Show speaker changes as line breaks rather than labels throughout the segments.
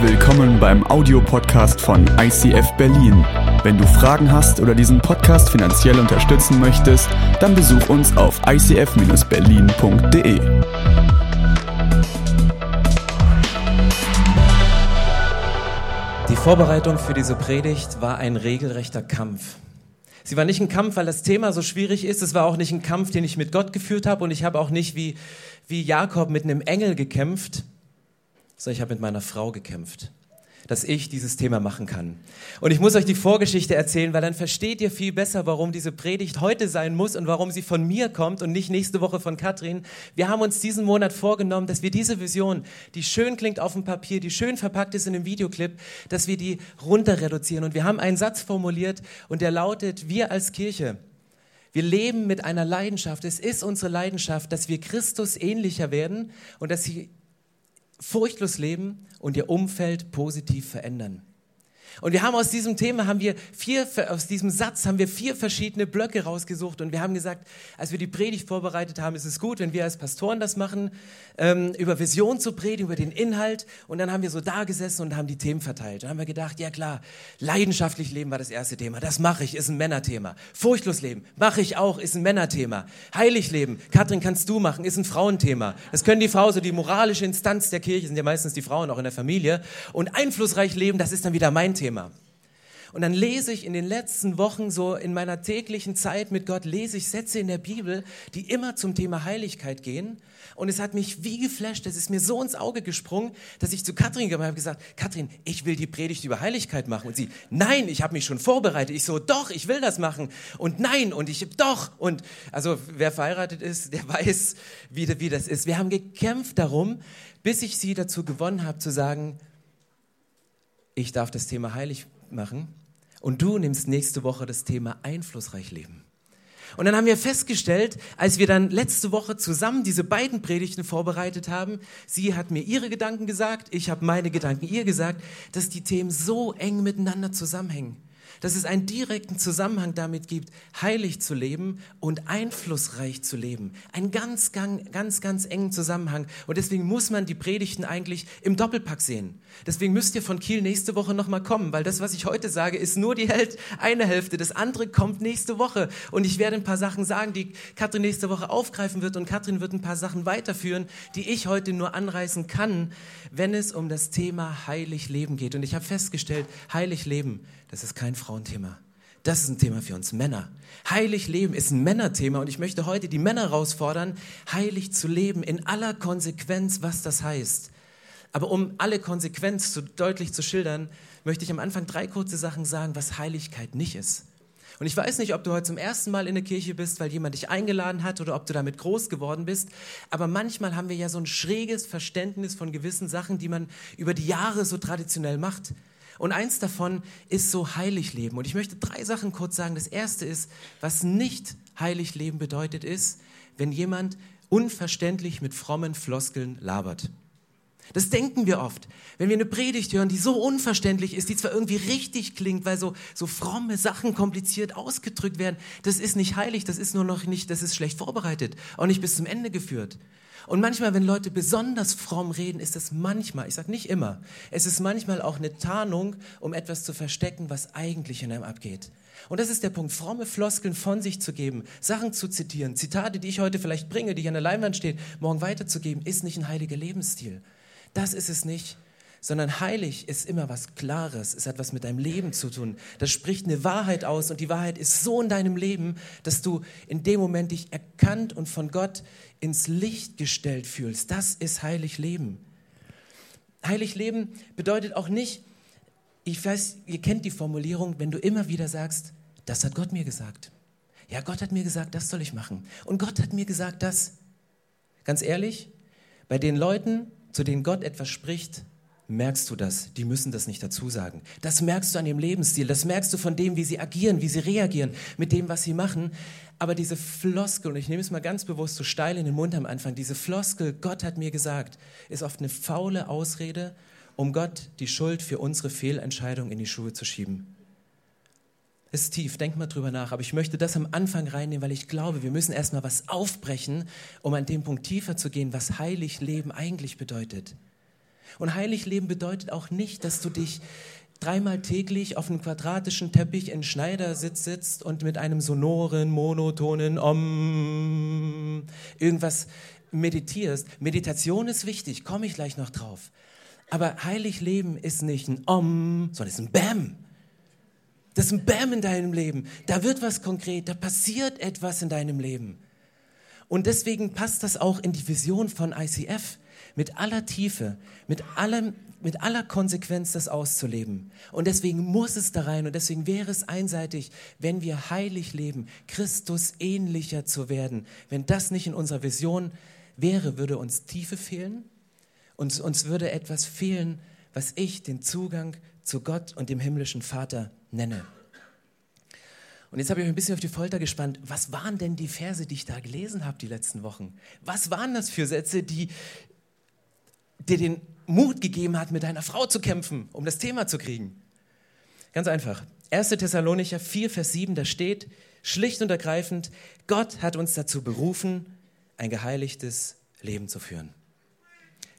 Willkommen beim Audiopodcast von ICF Berlin. Wenn du Fragen hast oder diesen Podcast finanziell unterstützen möchtest, dann besuch uns auf icf-berlin.de.
Die Vorbereitung für diese Predigt war ein regelrechter Kampf. Sie war nicht ein Kampf, weil das Thema so schwierig ist. Es war auch nicht ein Kampf, den ich mit Gott geführt habe. Und ich habe auch nicht wie, wie Jakob mit einem Engel gekämpft, sondern ich habe mit meiner Frau gekämpft, dass ich dieses Thema machen kann. Und ich muss euch die Vorgeschichte erzählen, weil dann versteht ihr viel besser, warum diese Predigt heute sein muss und warum sie von mir kommt und nicht nächste Woche von Katrin. Wir haben uns diesen Monat vorgenommen, dass wir diese Vision, die schön klingt auf dem Papier, die schön verpackt ist in einem Videoclip, dass wir die runter reduzieren. Und wir haben einen Satz formuliert und der lautet, wir als Kirche, wir leben mit einer Leidenschaft. Es ist unsere Leidenschaft, dass wir Christus ähnlicher werden und dass sie furchtlos leben und ihr Umfeld positiv verändern. Und wir haben aus diesem Thema, haben wir vier, aus diesem Satz haben wir vier verschiedene Blöcke rausgesucht und wir haben gesagt, als wir die Predigt vorbereitet haben, ist es gut, wenn wir als Pastoren das machen, ähm, über Vision zu predigen, über den Inhalt. Und dann haben wir so da gesessen und haben die Themen verteilt. Dann haben wir gedacht, ja klar, leidenschaftlich leben war das erste Thema. Das mache ich, ist ein Männerthema. Furchtlos leben, mache ich auch, ist ein Männerthema. Heilig leben, Katrin, kannst du machen, ist ein Frauenthema. Das können die Frauen, so die moralische Instanz der Kirche, sind ja meistens die Frauen auch in der Familie. Und einflussreich leben, das ist dann wieder mein Thema. Thema. Und dann lese ich in den letzten Wochen so in meiner täglichen Zeit mit Gott, lese ich Sätze in der Bibel, die immer zum Thema Heiligkeit gehen. Und es hat mich wie geflasht, es ist mir so ins Auge gesprungen, dass ich zu Katrin gekommen habe gesagt, Katrin, ich will die Predigt über Heiligkeit machen. Und sie, nein, ich habe mich schon vorbereitet. Ich so, doch, ich will das machen. Und nein, und ich, doch. Und also wer verheiratet ist, der weiß, wie, wie das ist. Wir haben gekämpft darum, bis ich sie dazu gewonnen habe zu sagen, ich darf das Thema heilig machen und du nimmst nächste Woche das Thema einflussreich leben. Und dann haben wir festgestellt, als wir dann letzte Woche zusammen diese beiden Predigten vorbereitet haben, sie hat mir ihre Gedanken gesagt, ich habe meine Gedanken ihr gesagt, dass die Themen so eng miteinander zusammenhängen dass es einen direkten Zusammenhang damit gibt, heilig zu leben und einflussreich zu leben. Ein ganz, ganz, ganz, ganz engen Zusammenhang. Und deswegen muss man die Predigten eigentlich im Doppelpack sehen. Deswegen müsst ihr von Kiel nächste Woche nochmal kommen, weil das, was ich heute sage, ist nur die eine Hälfte. Das andere kommt nächste Woche. Und ich werde ein paar Sachen sagen, die Katrin nächste Woche aufgreifen wird. Und Katrin wird ein paar Sachen weiterführen, die ich heute nur anreißen kann, wenn es um das Thema heilig leben geht. Und ich habe festgestellt, heilig leben das ist kein Frauenthema. Das ist ein Thema für uns Männer. Heilig leben ist ein Männerthema und ich möchte heute die Männer herausfordern, heilig zu leben in aller Konsequenz, was das heißt. Aber um alle Konsequenz zu, deutlich zu schildern, möchte ich am Anfang drei kurze Sachen sagen, was Heiligkeit nicht ist. Und ich weiß nicht, ob du heute zum ersten Mal in der Kirche bist, weil jemand dich eingeladen hat oder ob du damit groß geworden bist. Aber manchmal haben wir ja so ein schräges Verständnis von gewissen Sachen, die man über die Jahre so traditionell macht. Und eins davon ist so heilig leben. Und ich möchte drei Sachen kurz sagen. Das erste ist, was nicht heilig leben bedeutet, ist, wenn jemand unverständlich mit frommen Floskeln labert. Das denken wir oft. Wenn wir eine Predigt hören, die so unverständlich ist, die zwar irgendwie richtig klingt, weil so, so fromme Sachen kompliziert ausgedrückt werden, das ist nicht heilig, das ist nur noch nicht, das ist schlecht vorbereitet, auch nicht bis zum Ende geführt. Und manchmal, wenn Leute besonders fromm reden, ist es manchmal, ich sage nicht immer, es ist manchmal auch eine Tarnung, um etwas zu verstecken, was eigentlich in einem abgeht. Und das ist der Punkt, fromme Floskeln von sich zu geben, Sachen zu zitieren, Zitate, die ich heute vielleicht bringe, die hier an der Leinwand stehen, morgen weiterzugeben, ist nicht ein heiliger Lebensstil. Das ist es nicht sondern heilig ist immer was Klares. Es hat was mit deinem Leben zu tun. Das spricht eine Wahrheit aus und die Wahrheit ist so in deinem Leben, dass du in dem Moment dich erkannt und von Gott ins Licht gestellt fühlst. Das ist heilig Leben. Heilig Leben bedeutet auch nicht, ich weiß, ihr kennt die Formulierung, wenn du immer wieder sagst, das hat Gott mir gesagt. Ja, Gott hat mir gesagt, das soll ich machen. Und Gott hat mir gesagt, das. Ganz ehrlich, bei den Leuten, zu denen Gott etwas spricht, merkst du das. Die müssen das nicht dazu sagen. Das merkst du an ihrem Lebensstil. Das merkst du von dem, wie sie agieren, wie sie reagieren, mit dem, was sie machen. Aber diese Floskel, und ich nehme es mal ganz bewusst so steil in den Mund am Anfang, diese Floskel, Gott hat mir gesagt, ist oft eine faule Ausrede, um Gott die Schuld für unsere Fehlentscheidung in die Schuhe zu schieben. Ist tief, denk mal drüber nach, aber ich möchte das am Anfang reinnehmen, weil ich glaube, wir müssen erstmal was aufbrechen, um an dem Punkt tiefer zu gehen, was heilig Leben eigentlich bedeutet. Und heilig leben bedeutet auch nicht, dass du dich dreimal täglich auf einem quadratischen Teppich in Schneidersitz sitzt und mit einem sonoren, monotonen Om irgendwas meditierst. Meditation ist wichtig, komme ich gleich noch drauf. Aber heilig leben ist nicht ein Om, sondern es ist ein Bam. Das ist ein Bam in deinem Leben. Da wird was konkret, da passiert etwas in deinem Leben. Und deswegen passt das auch in die Vision von ICF, mit aller Tiefe, mit, allem, mit aller Konsequenz das auszuleben. Und deswegen muss es da rein und deswegen wäre es einseitig, wenn wir heilig leben, Christus ähnlicher zu werden. Wenn das nicht in unserer Vision wäre, würde uns Tiefe fehlen und uns würde etwas fehlen, was ich den Zugang zu Gott und dem himmlischen Vater nenne. Und jetzt habe ich euch ein bisschen auf die Folter gespannt. Was waren denn die Verse, die ich da gelesen habe die letzten Wochen? Was waren das für Sätze, die dir den Mut gegeben hat, mit deiner Frau zu kämpfen, um das Thema zu kriegen? Ganz einfach. 1. Thessalonicher 4, Vers 7, da steht schlicht und ergreifend, Gott hat uns dazu berufen, ein geheiligtes Leben zu führen.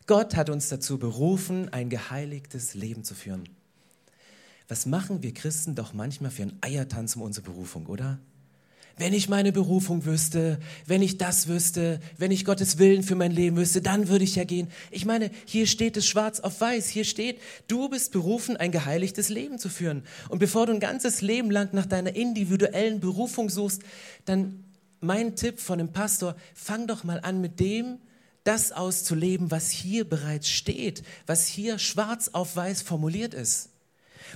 Gott hat uns dazu berufen, ein geheiligtes Leben zu führen. Was machen wir Christen doch manchmal für einen Eiertanz um unsere Berufung, oder? Wenn ich meine Berufung wüsste, wenn ich das wüsste, wenn ich Gottes Willen für mein Leben wüsste, dann würde ich ja gehen. Ich meine, hier steht es schwarz auf weiß. Hier steht, du bist berufen, ein geheiligtes Leben zu führen. Und bevor du ein ganzes Leben lang nach deiner individuellen Berufung suchst, dann mein Tipp von dem Pastor, fang doch mal an mit dem, das auszuleben, was hier bereits steht, was hier schwarz auf weiß formuliert ist.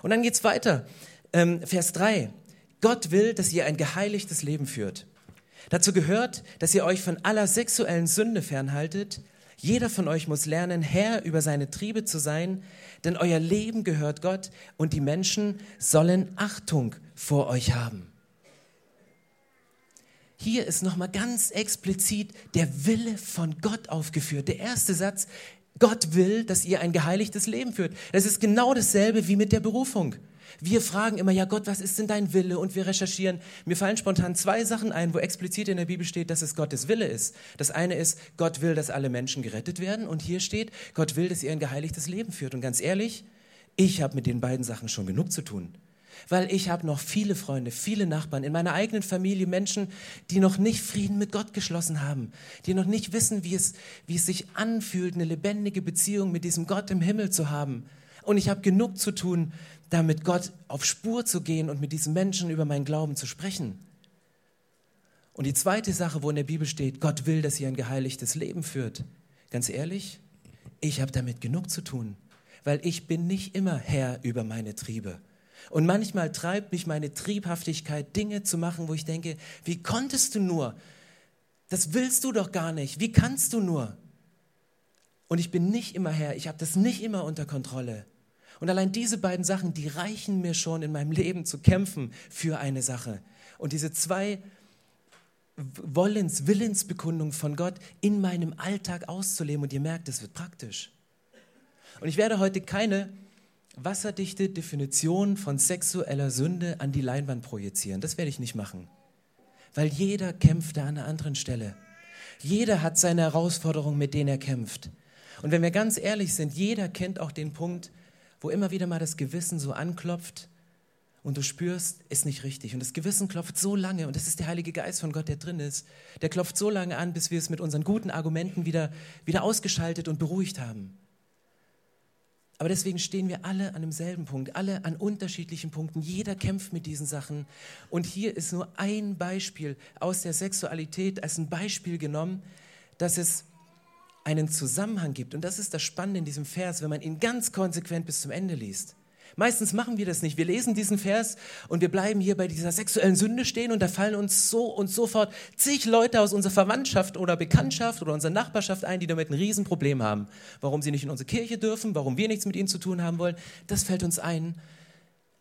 Und dann geht es weiter. Ähm, Vers 3. Gott will, dass ihr ein geheiligtes Leben führt. Dazu gehört, dass ihr euch von aller sexuellen Sünde fernhaltet. Jeder von euch muss lernen, Herr über seine Triebe zu sein, denn euer Leben gehört Gott und die Menschen sollen Achtung vor euch haben. Hier ist nochmal ganz explizit der Wille von Gott aufgeführt. Der erste Satz, Gott will, dass ihr ein geheiligtes Leben führt. Das ist genau dasselbe wie mit der Berufung. Wir fragen immer, ja Gott, was ist denn dein Wille? Und wir recherchieren. Mir fallen spontan zwei Sachen ein, wo explizit in der Bibel steht, dass es Gottes Wille ist. Das eine ist, Gott will, dass alle Menschen gerettet werden. Und hier steht, Gott will, dass ihr ein geheiligtes Leben führt. Und ganz ehrlich, ich habe mit den beiden Sachen schon genug zu tun weil ich habe noch viele Freunde, viele Nachbarn in meiner eigenen Familie, Menschen, die noch nicht Frieden mit Gott geschlossen haben, die noch nicht wissen, wie es, wie es sich anfühlt, eine lebendige Beziehung mit diesem Gott im Himmel zu haben. Und ich habe genug zu tun, damit Gott auf Spur zu gehen und mit diesen Menschen über meinen Glauben zu sprechen. Und die zweite Sache, wo in der Bibel steht, Gott will, dass ihr ein geheiligtes Leben führt. Ganz ehrlich, ich habe damit genug zu tun, weil ich bin nicht immer Herr über meine Triebe. Und manchmal treibt mich meine Triebhaftigkeit, Dinge zu machen, wo ich denke, wie konntest du nur? Das willst du doch gar nicht. Wie kannst du nur? Und ich bin nicht immer Herr, ich habe das nicht immer unter Kontrolle. Und allein diese beiden Sachen, die reichen mir schon in meinem Leben zu kämpfen für eine Sache. Und diese zwei Wollens, Willensbekundungen von Gott in meinem Alltag auszuleben. Und ihr merkt, es wird praktisch. Und ich werde heute keine wasserdichte Definition von sexueller Sünde an die Leinwand projizieren. Das werde ich nicht machen. Weil jeder kämpft da an einer anderen Stelle. Jeder hat seine Herausforderungen, mit denen er kämpft. Und wenn wir ganz ehrlich sind, jeder kennt auch den Punkt, wo immer wieder mal das Gewissen so anklopft und du spürst, ist nicht richtig. Und das Gewissen klopft so lange, und das ist der Heilige Geist von Gott, der drin ist, der klopft so lange an, bis wir es mit unseren guten Argumenten wieder, wieder ausgeschaltet und beruhigt haben. Aber deswegen stehen wir alle an demselben Punkt, alle an unterschiedlichen Punkten. Jeder kämpft mit diesen Sachen. Und hier ist nur ein Beispiel aus der Sexualität als ein Beispiel genommen, dass es einen Zusammenhang gibt. Und das ist das Spannende in diesem Vers, wenn man ihn ganz konsequent bis zum Ende liest. Meistens machen wir das nicht. Wir lesen diesen Vers und wir bleiben hier bei dieser sexuellen Sünde stehen und da fallen uns so und sofort zig Leute aus unserer Verwandtschaft oder Bekanntschaft oder unserer Nachbarschaft ein, die damit ein Riesenproblem haben. Warum sie nicht in unsere Kirche dürfen, warum wir nichts mit ihnen zu tun haben wollen, das fällt uns ein.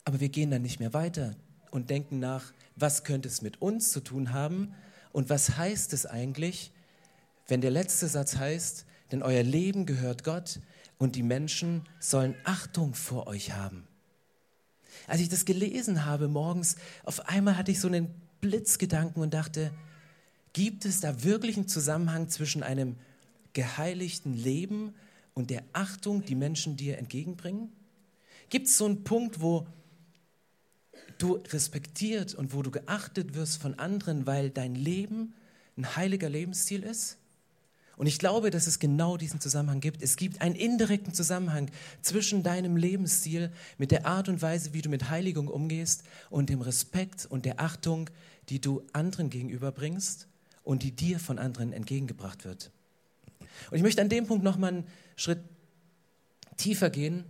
Aber wir gehen dann nicht mehr weiter und denken nach, was könnte es mit uns zu tun haben und was heißt es eigentlich, wenn der letzte Satz heißt, denn euer Leben gehört Gott, und die Menschen sollen Achtung vor euch haben. Als ich das gelesen habe morgens, auf einmal hatte ich so einen Blitzgedanken und dachte, gibt es da wirklich einen Zusammenhang zwischen einem geheiligten Leben und der Achtung, die Menschen dir entgegenbringen? Gibt es so einen Punkt, wo du respektiert und wo du geachtet wirst von anderen, weil dein Leben ein heiliger Lebensstil ist? Und ich glaube, dass es genau diesen Zusammenhang gibt. Es gibt einen indirekten Zusammenhang zwischen deinem Lebensstil mit der Art und Weise, wie du mit Heiligung umgehst und dem Respekt und der Achtung, die du anderen gegenüberbringst und die dir von anderen entgegengebracht wird. Und ich möchte an dem Punkt nochmal einen Schritt tiefer gehen,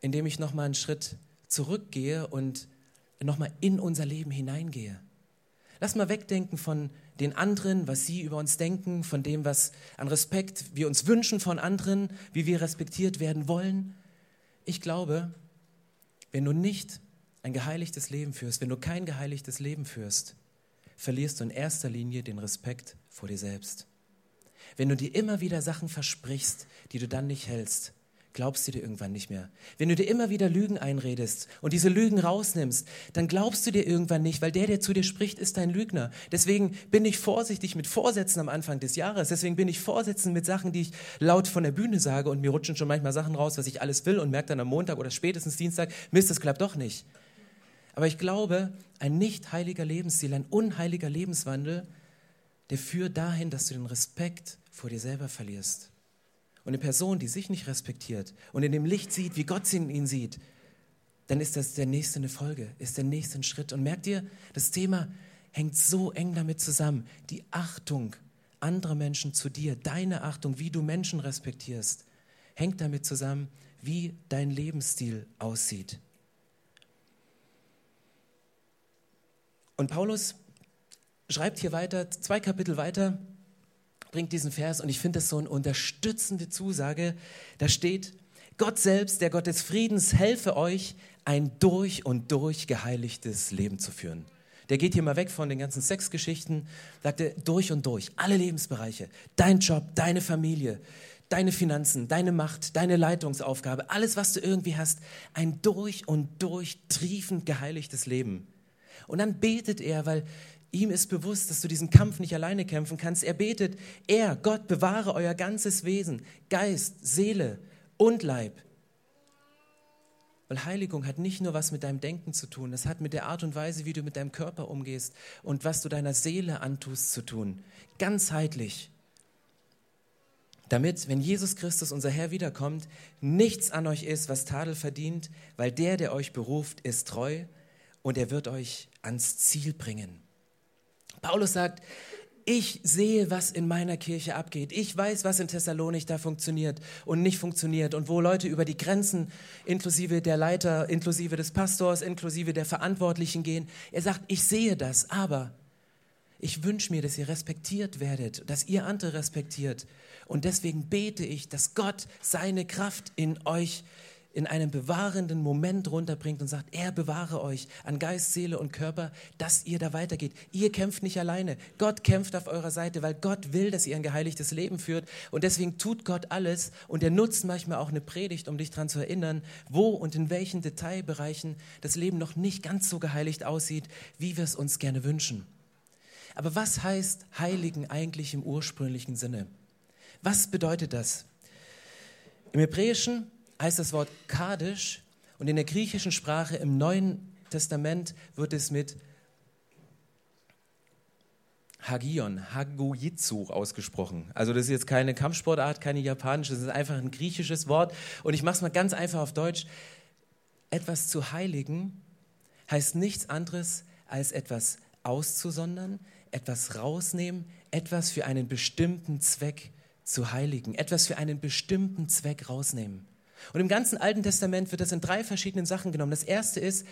indem ich nochmal einen Schritt zurückgehe und nochmal in unser Leben hineingehe. Lass mal wegdenken von den anderen, was sie über uns denken, von dem, was an Respekt wir uns wünschen von anderen, wie wir respektiert werden wollen. Ich glaube, wenn du nicht ein geheiligtes Leben führst, wenn du kein geheiligtes Leben führst, verlierst du in erster Linie den Respekt vor dir selbst. Wenn du dir immer wieder Sachen versprichst, die du dann nicht hältst, glaubst du dir irgendwann nicht mehr. Wenn du dir immer wieder Lügen einredest und diese Lügen rausnimmst, dann glaubst du dir irgendwann nicht, weil der, der zu dir spricht, ist dein Lügner. Deswegen bin ich vorsichtig mit Vorsätzen am Anfang des Jahres. Deswegen bin ich vorsitzend mit Sachen, die ich laut von der Bühne sage und mir rutschen schon manchmal Sachen raus, was ich alles will und merke dann am Montag oder spätestens Dienstag, Mist, das klappt doch nicht. Aber ich glaube, ein nicht heiliger Lebensstil, ein unheiliger Lebenswandel, der führt dahin, dass du den Respekt vor dir selber verlierst. Und eine Person, die sich nicht respektiert und in dem Licht sieht, wie Gott ihn sieht, dann ist das der nächste eine Folge, ist der nächste Schritt. Und merkt ihr, das Thema hängt so eng damit zusammen. Die Achtung anderer Menschen zu dir, deine Achtung, wie du Menschen respektierst, hängt damit zusammen, wie dein Lebensstil aussieht. Und Paulus schreibt hier weiter, zwei Kapitel weiter, bringt diesen Vers und ich finde das so eine unterstützende Zusage. Da steht, Gott selbst, der Gott des Friedens, helfe euch, ein durch und durch geheiligtes Leben zu führen. Der geht hier mal weg von den ganzen Sexgeschichten, sagt er, durch und durch, alle Lebensbereiche, dein Job, deine Familie, deine Finanzen, deine Macht, deine Leitungsaufgabe, alles, was du irgendwie hast, ein durch und durch triefend geheiligtes Leben. Und dann betet er, weil ihm ist bewusst, dass du diesen Kampf nicht alleine kämpfen kannst. Er betet, er, Gott, bewahre euer ganzes Wesen, Geist, Seele und Leib. Weil Heiligung hat nicht nur was mit deinem Denken zu tun, es hat mit der Art und Weise, wie du mit deinem Körper umgehst und was du deiner Seele antust zu tun. Ganzheitlich. Damit, wenn Jesus Christus, unser Herr, wiederkommt, nichts an euch ist, was Tadel verdient, weil der, der euch beruft, ist treu und er wird euch ans Ziel bringen. Paulus sagt, ich sehe, was in meiner Kirche abgeht. Ich weiß, was in Thessalonik da funktioniert und nicht funktioniert und wo Leute über die Grenzen inklusive der Leiter, inklusive des Pastors, inklusive der Verantwortlichen gehen. Er sagt, ich sehe das, aber ich wünsche mir, dass ihr respektiert werdet, dass ihr andere respektiert. Und deswegen bete ich, dass Gott seine Kraft in euch in einem bewahrenden Moment runterbringt und sagt, er bewahre euch an Geist, Seele und Körper, dass ihr da weitergeht. Ihr kämpft nicht alleine. Gott kämpft auf eurer Seite, weil Gott will, dass ihr ein geheiligtes Leben führt. Und deswegen tut Gott alles und er nutzt manchmal auch eine Predigt, um dich daran zu erinnern, wo und in welchen Detailbereichen das Leben noch nicht ganz so geheiligt aussieht, wie wir es uns gerne wünschen. Aber was heißt Heiligen eigentlich im ursprünglichen Sinne? Was bedeutet das? Im Hebräischen heißt das Wort Kadisch und in der griechischen Sprache im Neuen Testament wird es mit Hagion, Hagujitsu ausgesprochen. Also das ist jetzt keine Kampfsportart, keine japanische, das ist einfach ein griechisches Wort. Und ich mache es mal ganz einfach auf Deutsch. Etwas zu heiligen heißt nichts anderes als etwas auszusondern, etwas rausnehmen, etwas für einen bestimmten Zweck zu heiligen, etwas für einen bestimmten Zweck rausnehmen. Und im ganzen Alten Testament wird das in drei verschiedenen Sachen genommen. Das erste ist,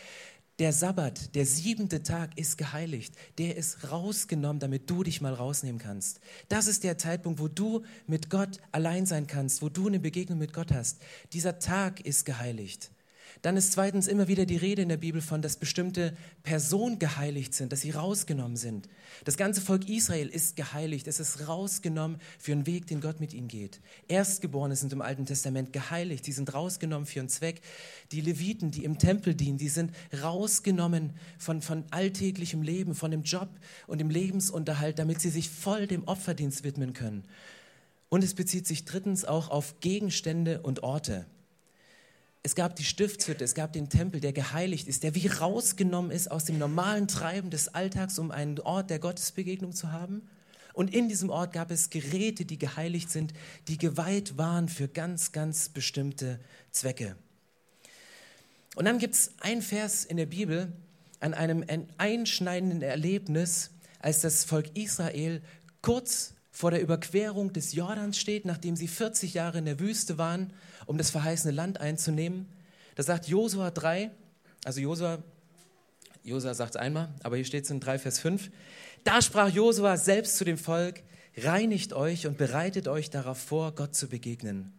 der Sabbat, der siebente Tag ist geheiligt. Der ist rausgenommen, damit du dich mal rausnehmen kannst. Das ist der Zeitpunkt, wo du mit Gott allein sein kannst, wo du eine Begegnung mit Gott hast. Dieser Tag ist geheiligt. Dann ist zweitens immer wieder die Rede in der Bibel von, dass bestimmte Personen geheiligt sind, dass sie rausgenommen sind. Das ganze Volk Israel ist geheiligt, es ist rausgenommen für einen Weg, den Gott mit ihnen geht. Erstgeborene sind im Alten Testament geheiligt, die sind rausgenommen für einen Zweck. Die Leviten, die im Tempel dienen, die sind rausgenommen von, von alltäglichem Leben, von dem Job und dem Lebensunterhalt, damit sie sich voll dem Opferdienst widmen können. Und es bezieht sich drittens auch auf Gegenstände und Orte. Es gab die Stiftshütte, es gab den Tempel, der geheiligt ist, der wie rausgenommen ist aus dem normalen Treiben des Alltags, um einen Ort der Gottesbegegnung zu haben. Und in diesem Ort gab es Geräte, die geheiligt sind, die geweiht waren für ganz, ganz bestimmte Zwecke. Und dann gibt es ein Vers in der Bibel an einem einschneidenden Erlebnis, als das Volk Israel kurz vor der Überquerung des Jordans steht, nachdem sie 40 Jahre in der Wüste waren, um das verheißene Land einzunehmen. Da sagt Josua 3, also Josua, Josua sagt es einmal, aber hier steht es in 3, Vers 5. Da sprach Josua selbst zu dem Volk, reinigt euch und bereitet euch darauf vor, Gott zu begegnen.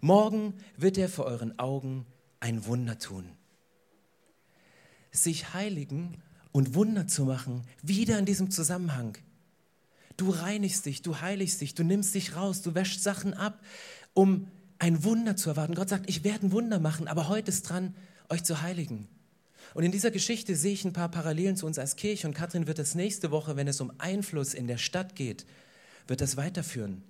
Morgen wird er vor euren Augen ein Wunder tun. Sich heiligen und Wunder zu machen, wieder in diesem Zusammenhang. Du reinigst dich, du heiligst dich, du nimmst dich raus, du wäschst Sachen ab, um ein Wunder zu erwarten. Gott sagt, ich werde ein Wunder machen, aber heute ist dran, euch zu heiligen. Und in dieser Geschichte sehe ich ein paar Parallelen zu uns als Kirche und Kathrin wird das nächste Woche, wenn es um Einfluss in der Stadt geht, wird das weiterführen.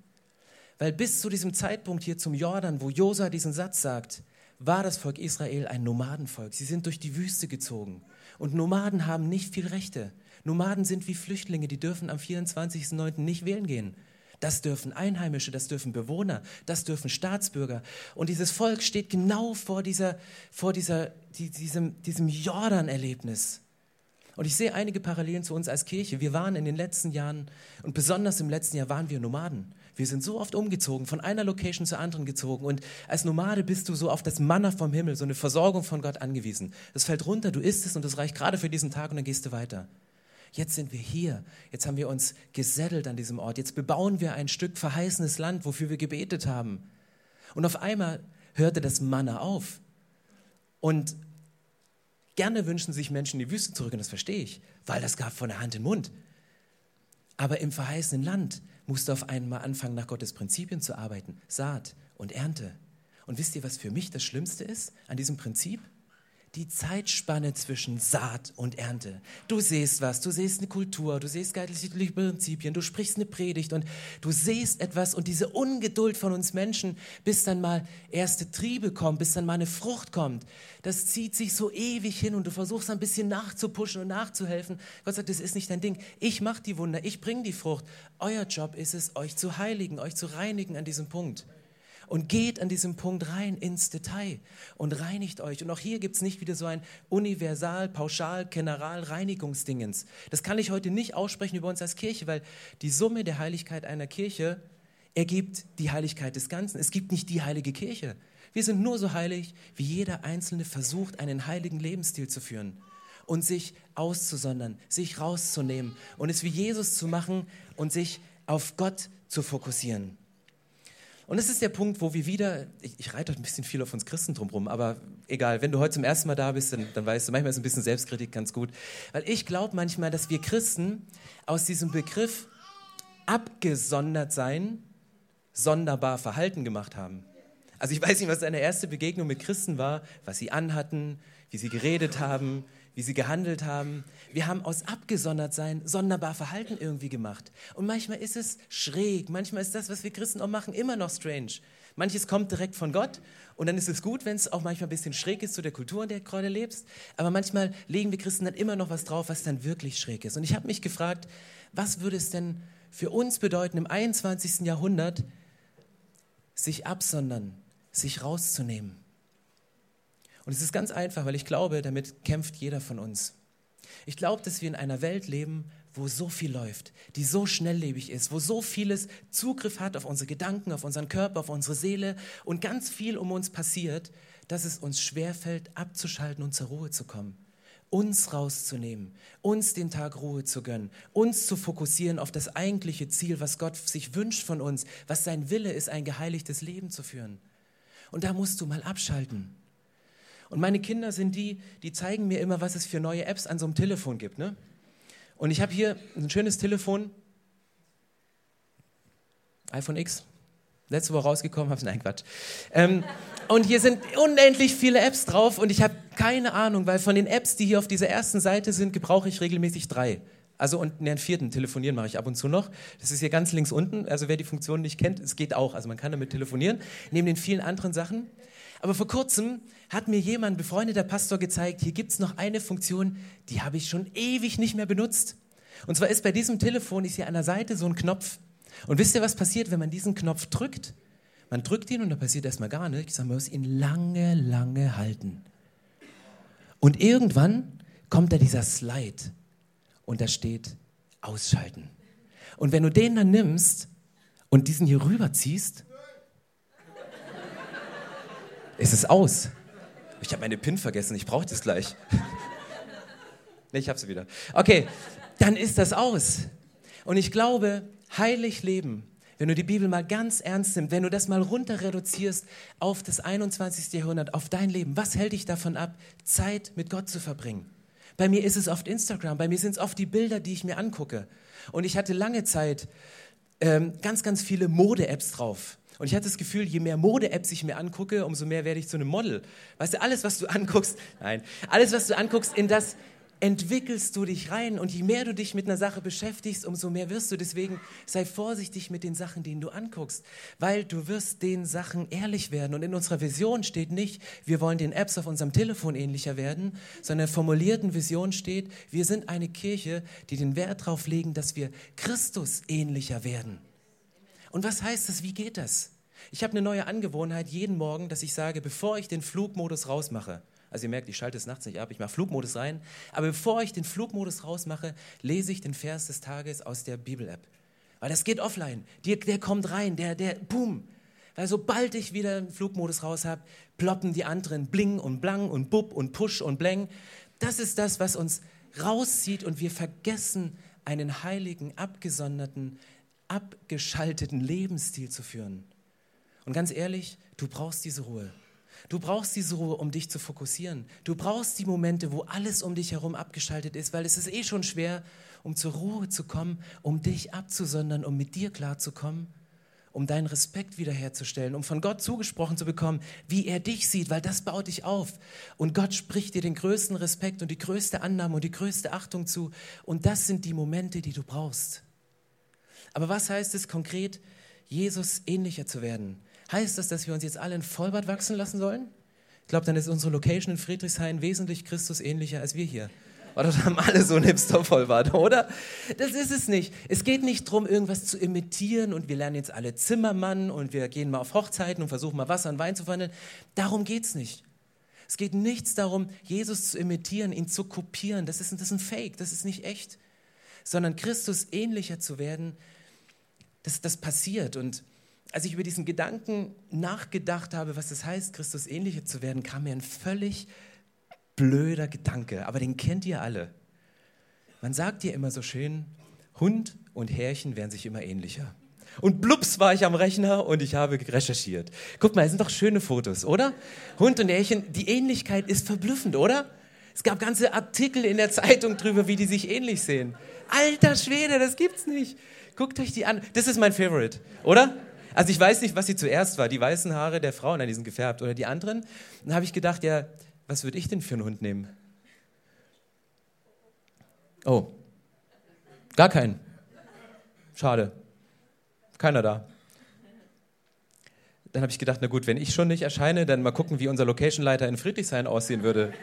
Weil bis zu diesem Zeitpunkt hier zum Jordan, wo Josa diesen Satz sagt, war das Volk Israel ein Nomadenvolk. Sie sind durch die Wüste gezogen. Und Nomaden haben nicht viel Rechte. Nomaden sind wie Flüchtlinge, die dürfen am 24.09. nicht wählen gehen. Das dürfen Einheimische, das dürfen Bewohner, das dürfen Staatsbürger. Und dieses Volk steht genau vor, dieser, vor dieser, die, diesem, diesem Jordan-Erlebnis. Und ich sehe einige Parallelen zu uns als Kirche. Wir waren in den letzten Jahren und besonders im letzten Jahr waren wir Nomaden. Wir sind so oft umgezogen, von einer Location zur anderen gezogen. Und als Nomade bist du so auf das Manna vom Himmel, so eine Versorgung von Gott angewiesen. Das fällt runter, du isst es und das reicht gerade für diesen Tag und dann gehst du weiter. Jetzt sind wir hier. Jetzt haben wir uns gesettelt an diesem Ort. Jetzt bebauen wir ein Stück verheißenes Land, wofür wir gebetet haben. Und auf einmal hörte das Manna auf. Und gerne wünschen sich Menschen die Wüste zurück, und das verstehe ich, weil das gab von der Hand in den Mund. Aber im verheißenen Land musst du auf einmal anfangen, nach Gottes Prinzipien zu arbeiten. Saat und Ernte. Und wisst ihr, was für mich das Schlimmste ist an diesem Prinzip? Die Zeitspanne zwischen Saat und Ernte. Du siehst was, du siehst eine Kultur, du siehst geistliche Prinzipien, du sprichst eine Predigt und du siehst etwas und diese Ungeduld von uns Menschen, bis dann mal erste Triebe kommen, bis dann mal eine Frucht kommt, das zieht sich so ewig hin und du versuchst ein bisschen nachzupuschen und nachzuhelfen. Gott sagt, das ist nicht dein Ding. Ich mache die Wunder, ich bringe die Frucht. Euer Job ist es, euch zu heiligen, euch zu reinigen an diesem Punkt und geht an diesem Punkt rein ins Detail und reinigt euch. Und auch hier gibt es nicht wieder so ein universal, pauschal, general Reinigungsdingens. Das kann ich heute nicht aussprechen über uns als Kirche, weil die Summe der Heiligkeit einer Kirche ergibt die Heiligkeit des Ganzen. Es gibt nicht die heilige Kirche. Wir sind nur so heilig, wie jeder Einzelne versucht, einen heiligen Lebensstil zu führen und sich auszusondern, sich rauszunehmen und es wie Jesus zu machen und sich auf Gott zu fokussieren. Und es ist der Punkt, wo wir wieder, ich, ich reite ein bisschen viel auf uns Christen drumherum, aber egal, wenn du heute zum ersten Mal da bist, dann, dann weißt du, manchmal ist ein bisschen Selbstkritik ganz gut. Weil ich glaube manchmal, dass wir Christen aus diesem Begriff abgesondert sein, sonderbar Verhalten gemacht haben. Also ich weiß nicht, was deine erste Begegnung mit Christen war, was sie anhatten, wie sie geredet haben, wie sie gehandelt haben. Wir haben aus Abgesondertsein sonderbar Verhalten irgendwie gemacht. Und manchmal ist es schräg, manchmal ist das, was wir Christen auch machen, immer noch strange. Manches kommt direkt von Gott und dann ist es gut, wenn es auch manchmal ein bisschen schräg ist zu der Kultur, in der du gerade lebst. Aber manchmal legen wir Christen dann immer noch was drauf, was dann wirklich schräg ist. Und ich habe mich gefragt, was würde es denn für uns bedeuten, im 21. Jahrhundert sich absondern, sich rauszunehmen? Und es ist ganz einfach, weil ich glaube, damit kämpft jeder von uns. Ich glaube, dass wir in einer Welt leben, wo so viel läuft, die so schnelllebig ist, wo so vieles Zugriff hat auf unsere Gedanken, auf unseren Körper, auf unsere Seele und ganz viel um uns passiert, dass es uns schwerfällt, abzuschalten und zur Ruhe zu kommen. Uns rauszunehmen, uns den Tag Ruhe zu gönnen, uns zu fokussieren auf das eigentliche Ziel, was Gott sich wünscht von uns, was sein Wille ist, ein geheiligtes Leben zu führen. Und da musst du mal abschalten. Und meine Kinder sind die, die zeigen mir immer, was es für neue Apps an so einem Telefon gibt. Ne? Und ich habe hier ein schönes Telefon, iPhone X, letzte Woche rausgekommen, hab's, nein, Quatsch. Ähm, und hier sind unendlich viele Apps drauf und ich habe keine Ahnung, weil von den Apps, die hier auf dieser ersten Seite sind, gebrauche ich regelmäßig drei. Also und einen vierten, telefonieren mache ich ab und zu noch. Das ist hier ganz links unten. Also wer die Funktion nicht kennt, es geht auch. Also man kann damit telefonieren, neben den vielen anderen Sachen. Aber vor kurzem hat mir jemand, befreundeter Pastor, gezeigt, hier gibt es noch eine Funktion, die habe ich schon ewig nicht mehr benutzt. Und zwar ist bei diesem Telefon ist hier an der Seite so ein Knopf. Und wisst ihr, was passiert, wenn man diesen Knopf drückt? Man drückt ihn und da passiert erstmal gar nichts, sondern man muss ihn lange, lange halten. Und irgendwann kommt da dieser Slide und da steht ausschalten. Und wenn du den dann nimmst und diesen hier rüberziehst, ist es aus. Ich habe meine PIN vergessen, ich brauche das gleich. nee, ich habe sie wieder. Okay, dann ist das aus. Und ich glaube, heilig leben, wenn du die Bibel mal ganz ernst nimmst, wenn du das mal runter reduzierst auf das 21. Jahrhundert, auf dein Leben, was hält dich davon ab, Zeit mit Gott zu verbringen? Bei mir ist es oft Instagram, bei mir sind es oft die Bilder, die ich mir angucke. Und ich hatte lange Zeit ähm, ganz, ganz viele Mode-Apps drauf. Und ich hatte das Gefühl, je mehr Mode-Apps ich mir angucke, umso mehr werde ich zu einem Model. Weißt du, alles, was du anguckst, nein, alles, was du anguckst, in das entwickelst du dich rein. Und je mehr du dich mit einer Sache beschäftigst, umso mehr wirst du. Deswegen sei vorsichtig mit den Sachen, denen du anguckst, weil du wirst den Sachen ehrlich werden. Und in unserer Vision steht nicht, wir wollen den Apps auf unserem Telefon ähnlicher werden, sondern in der formulierten Vision steht, wir sind eine Kirche, die den Wert darauf legen, dass wir Christus ähnlicher werden. Und was heißt das? Wie geht das? Ich habe eine neue Angewohnheit jeden Morgen, dass ich sage, bevor ich den Flugmodus rausmache, also ihr merkt, ich schalte es nachts nicht ab, ich mache Flugmodus rein. Aber bevor ich den Flugmodus rausmache, lese ich den Vers des Tages aus der Bibel-App. Weil das geht offline. Der, der kommt rein, der, der, boom. Weil sobald ich wieder den Flugmodus raus habe, ploppen die anderen bling und blang und bub und push und bläng. Das ist das, was uns rauszieht und wir vergessen, einen heiligen, abgesonderten, abgeschalteten Lebensstil zu führen. Und ganz ehrlich, du brauchst diese Ruhe. Du brauchst diese Ruhe, um dich zu fokussieren. Du brauchst die Momente, wo alles um dich herum abgeschaltet ist, weil es ist eh schon schwer, um zur Ruhe zu kommen, um dich abzusondern, um mit dir klarzukommen, um deinen Respekt wiederherzustellen, um von Gott zugesprochen zu bekommen, wie er dich sieht, weil das baut dich auf. Und Gott spricht dir den größten Respekt und die größte Annahme und die größte Achtung zu. Und das sind die Momente, die du brauchst. Aber was heißt es konkret, Jesus ähnlicher zu werden? Heißt das, dass wir uns jetzt alle in Vollbart wachsen lassen sollen? Ich glaube, dann ist unsere Location in Friedrichshain wesentlich Christus ähnlicher als wir hier. Oder haben alle so ein Hipster-Vollbart, oder? Das ist es nicht. Es geht nicht darum, irgendwas zu imitieren und wir lernen jetzt alle Zimmermann und wir gehen mal auf Hochzeiten und versuchen mal Wasser und Wein zu verhandeln. Darum geht es nicht. Es geht nichts darum, Jesus zu imitieren, ihn zu kopieren. Das ist, das ist ein Fake, das ist nicht echt. Sondern Christus ähnlicher zu werden, das, das passiert. Und als ich über diesen Gedanken nachgedacht habe, was es heißt, Christus ähnlicher zu werden, kam mir ein völlig blöder Gedanke, aber den kennt ihr alle. Man sagt ja immer so schön, Hund und Härchen werden sich immer ähnlicher. Und blups war ich am Rechner und ich habe recherchiert. Guck mal, es sind doch schöne Fotos, oder? Hund und Härchen, die Ähnlichkeit ist verblüffend, oder? Es gab ganze Artikel in der Zeitung drüber, wie die sich ähnlich sehen. Alter Schwede, das gibt's nicht. Guckt euch die an. Das ist mein Favorite, oder? Also ich weiß nicht, was sie zuerst war, die weißen Haare der Frauen, die sind gefärbt, oder die anderen. Dann habe ich gedacht, ja, was würde ich denn für einen Hund nehmen? Oh, gar keinen. Schade. Keiner da. Dann habe ich gedacht, na gut, wenn ich schon nicht erscheine, dann mal gucken, wie unser Locationleiter in Friedrichshain aussehen würde.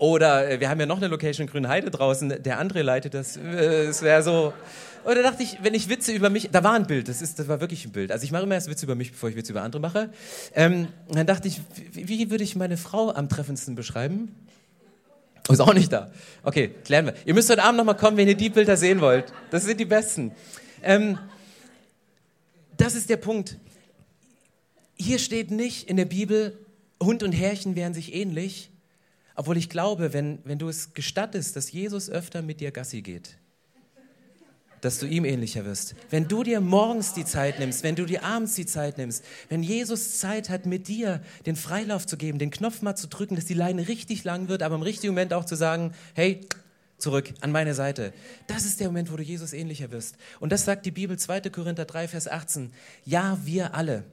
Oder äh, wir haben ja noch eine Location in Grünheide draußen, der andere leitet das. Äh, es wäre so, und da dachte ich, wenn ich Witze über mich, da war ein Bild, das, ist, das war wirklich ein Bild. Also ich mache immer erst Witze über mich, bevor ich Witze über andere mache. Ähm, dann dachte ich, wie, wie würde ich meine Frau am treffendsten beschreiben? Oh, ist auch nicht da. Okay, klären wir. Ihr müsst heute Abend nochmal kommen, wenn ihr die Bilder sehen wollt. Das sind die besten. Ähm, das ist der Punkt. Hier steht nicht in der Bibel, Hund und Härchen wären sich ähnlich, obwohl ich glaube, wenn, wenn du es gestattest, dass Jesus öfter mit dir Gassi geht, dass du ihm ähnlicher wirst. Wenn du dir morgens die Zeit nimmst, wenn du dir abends die Zeit nimmst, wenn Jesus Zeit hat, mit dir den Freilauf zu geben, den Knopf mal zu drücken, dass die Leine richtig lang wird, aber im richtigen Moment auch zu sagen, hey, zurück an meine Seite. Das ist der Moment, wo du Jesus ähnlicher wirst. Und das sagt die Bibel 2. Korinther 3, Vers 18. Ja, wir alle.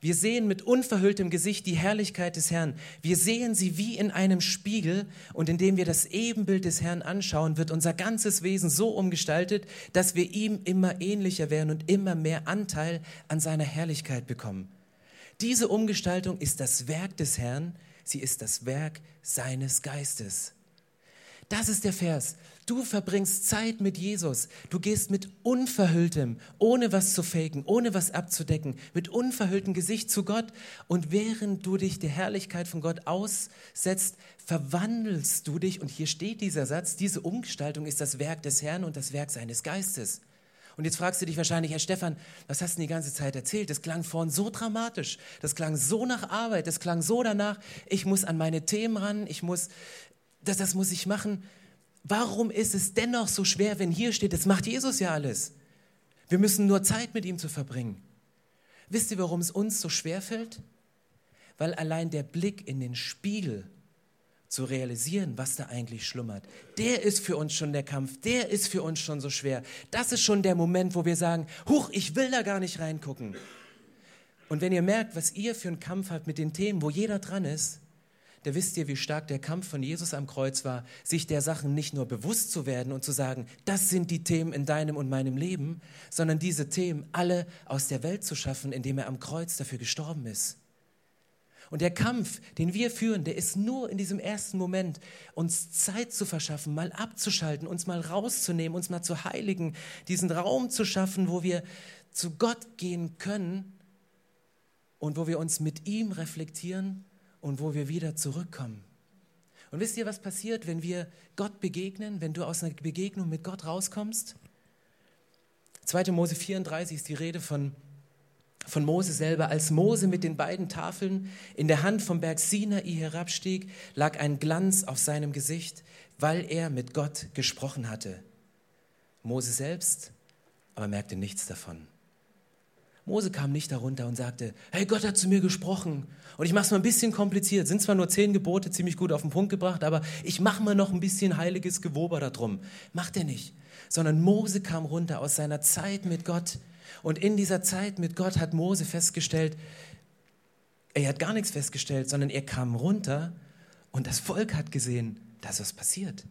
Wir sehen mit unverhülltem Gesicht die Herrlichkeit des Herrn. Wir sehen sie wie in einem Spiegel und indem wir das Ebenbild des Herrn anschauen, wird unser ganzes Wesen so umgestaltet, dass wir ihm immer ähnlicher werden und immer mehr Anteil an seiner Herrlichkeit bekommen. Diese Umgestaltung ist das Werk des Herrn, sie ist das Werk seines Geistes. Das ist der Vers. Du verbringst Zeit mit Jesus. Du gehst mit unverhülltem, ohne was zu faken, ohne was abzudecken, mit unverhülltem Gesicht zu Gott. Und während du dich der Herrlichkeit von Gott aussetzt, verwandelst du dich. Und hier steht dieser Satz, diese Umgestaltung ist das Werk des Herrn und das Werk seines Geistes. Und jetzt fragst du dich wahrscheinlich, Herr Stefan, was hast du die ganze Zeit erzählt? Das klang vorhin so dramatisch, das klang so nach Arbeit, das klang so danach, ich muss an meine Themen ran, ich muss das, das muss ich machen. Warum ist es dennoch so schwer, wenn hier steht, das macht Jesus ja alles? Wir müssen nur Zeit mit ihm zu verbringen. Wisst ihr, warum es uns so schwer fällt? Weil allein der Blick in den Spiegel zu realisieren, was da eigentlich schlummert, der ist für uns schon der Kampf, der ist für uns schon so schwer. Das ist schon der Moment, wo wir sagen, huch, ich will da gar nicht reingucken. Und wenn ihr merkt, was ihr für einen Kampf habt mit den Themen, wo jeder dran ist, da wisst ihr, wie stark der Kampf von Jesus am Kreuz war, sich der Sachen nicht nur bewusst zu werden und zu sagen, das sind die Themen in deinem und meinem Leben, sondern diese Themen alle aus der Welt zu schaffen, indem er am Kreuz dafür gestorben ist. Und der Kampf, den wir führen, der ist nur in diesem ersten Moment, uns Zeit zu verschaffen, mal abzuschalten, uns mal rauszunehmen, uns mal zu heiligen, diesen Raum zu schaffen, wo wir zu Gott gehen können und wo wir uns mit ihm reflektieren und wo wir wieder zurückkommen. Und wisst ihr, was passiert, wenn wir Gott begegnen, wenn du aus einer Begegnung mit Gott rauskommst? 2. Mose 34 ist die Rede von, von Mose selber. Als Mose mit den beiden Tafeln in der Hand vom Berg Sinai herabstieg, lag ein Glanz auf seinem Gesicht, weil er mit Gott gesprochen hatte. Mose selbst aber merkte nichts davon. Mose kam nicht darunter und sagte, hey, Gott hat zu mir gesprochen. Und ich mache es mal ein bisschen kompliziert. Sind zwar nur zehn Gebote ziemlich gut auf den Punkt gebracht, aber ich mache mal noch ein bisschen heiliges Gewober darum. Macht er nicht. Sondern Mose kam runter aus seiner Zeit mit Gott. Und in dieser Zeit mit Gott hat Mose festgestellt, er hat gar nichts festgestellt, sondern er kam runter und das Volk hat gesehen, dass was passiert.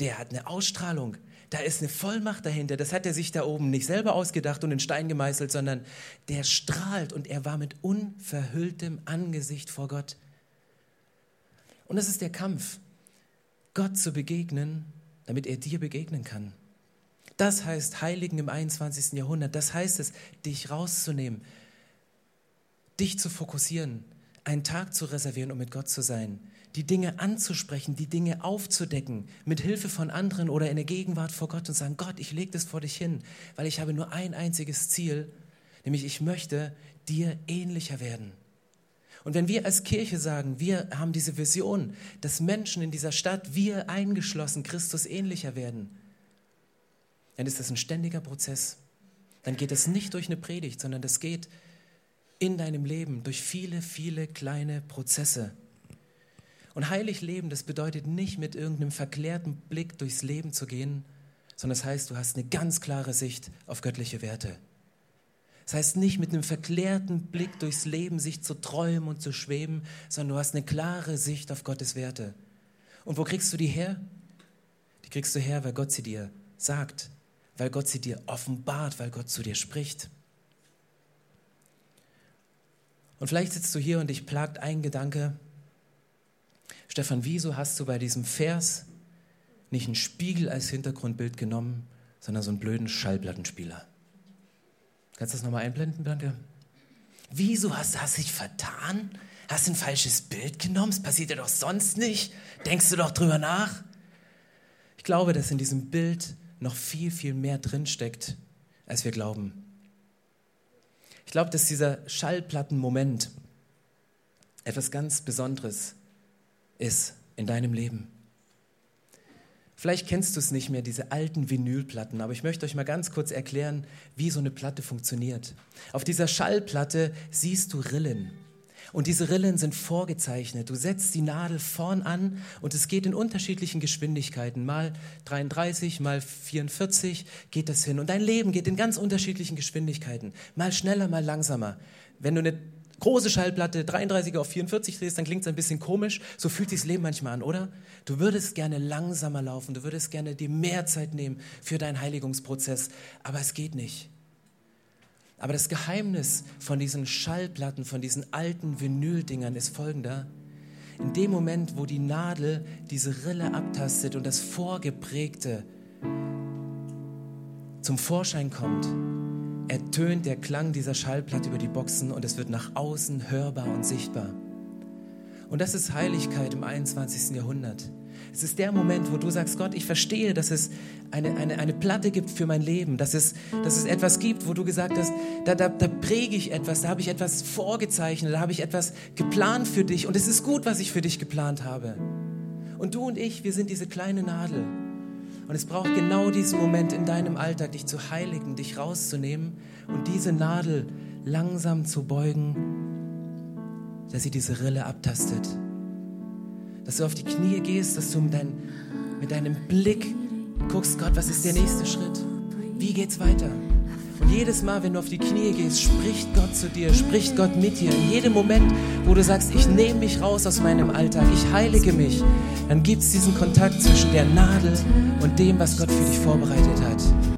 Der hat eine Ausstrahlung, da ist eine Vollmacht dahinter. Das hat er sich da oben nicht selber ausgedacht und in Stein gemeißelt, sondern der strahlt und er war mit unverhülltem Angesicht vor Gott. Und das ist der Kampf, Gott zu begegnen, damit er dir begegnen kann. Das heißt Heiligen im 21. Jahrhundert. Das heißt es, dich rauszunehmen, dich zu fokussieren, einen Tag zu reservieren, um mit Gott zu sein, die Dinge anzusprechen, die Dinge aufzudecken, mit Hilfe von anderen oder in der Gegenwart vor Gott und sagen, Gott, ich lege das vor dich hin, weil ich habe nur ein einziges Ziel, nämlich ich möchte dir ähnlicher werden. Und wenn wir als Kirche sagen, wir haben diese Vision, dass Menschen in dieser Stadt, wir eingeschlossen, Christus ähnlicher werden, dann ist das ein ständiger Prozess. Dann geht es nicht durch eine Predigt, sondern das geht in deinem Leben durch viele, viele kleine Prozesse. Und heilig leben, das bedeutet nicht mit irgendeinem verklärten Blick durchs Leben zu gehen, sondern das heißt, du hast eine ganz klare Sicht auf göttliche Werte. Das heißt nicht mit einem verklärten Blick durchs Leben sich zu träumen und zu schweben, sondern du hast eine klare Sicht auf Gottes Werte. Und wo kriegst du die her? Die kriegst du her, weil Gott sie dir sagt, weil Gott sie dir offenbart, weil Gott zu dir spricht. Und vielleicht sitzt du hier und dich plagt ein Gedanke, Stefan, wieso hast du bei diesem Vers nicht einen Spiegel als Hintergrundbild genommen, sondern so einen blöden Schallplattenspieler? Kannst du das nochmal einblenden, danke? Wieso hast du dich vertan? Hast du ein falsches Bild genommen? Das passiert ja doch sonst nicht. Denkst du doch drüber nach? Ich glaube, dass in diesem Bild noch viel, viel mehr drinsteckt, als wir glauben. Ich glaube, dass dieser Schallplattenmoment etwas ganz Besonderes ist in deinem Leben. Vielleicht kennst du es nicht mehr, diese alten Vinylplatten, aber ich möchte euch mal ganz kurz erklären, wie so eine Platte funktioniert. Auf dieser Schallplatte siehst du Rillen. Und diese Rillen sind vorgezeichnet. Du setzt die Nadel vorn an und es geht in unterschiedlichen Geschwindigkeiten. Mal 33, mal 44 geht das hin. Und dein Leben geht in ganz unterschiedlichen Geschwindigkeiten. Mal schneller, mal langsamer. Wenn du eine große Schallplatte 33 auf 44 drehst, dann klingt es ein bisschen komisch. So fühlt sich das Leben manchmal an, oder? Du würdest gerne langsamer laufen, du würdest gerne dir mehr Zeit nehmen für deinen Heiligungsprozess, aber es geht nicht. Aber das Geheimnis von diesen Schallplatten, von diesen alten Vinyldingern ist folgender. In dem Moment, wo die Nadel diese Rille abtastet und das Vorgeprägte zum Vorschein kommt, ertönt der Klang dieser Schallplatte über die Boxen und es wird nach außen hörbar und sichtbar. Und das ist Heiligkeit im 21. Jahrhundert. Es ist der Moment, wo du sagst, Gott, ich verstehe, dass es eine, eine, eine Platte gibt für mein Leben, dass es, dass es etwas gibt, wo du gesagt hast, da, da, da präge ich etwas, da habe ich etwas vorgezeichnet, da habe ich etwas geplant für dich und es ist gut, was ich für dich geplant habe. Und du und ich, wir sind diese kleine Nadel. Und es braucht genau diesen Moment in deinem Alltag, dich zu heiligen, dich rauszunehmen und diese Nadel langsam zu beugen, dass sie diese Rille abtastet dass du auf die Knie gehst, dass du mit, dein, mit deinem Blick guckst, Gott, was ist der nächste Schritt? Wie geht's weiter? Und jedes Mal, wenn du auf die Knie gehst, spricht Gott zu dir, spricht Gott mit dir. In jedem Moment, wo du sagst, ich nehme mich raus aus meinem Alltag, ich heilige mich, dann gibt es diesen Kontakt zwischen der Nadel und dem, was Gott für dich vorbereitet hat.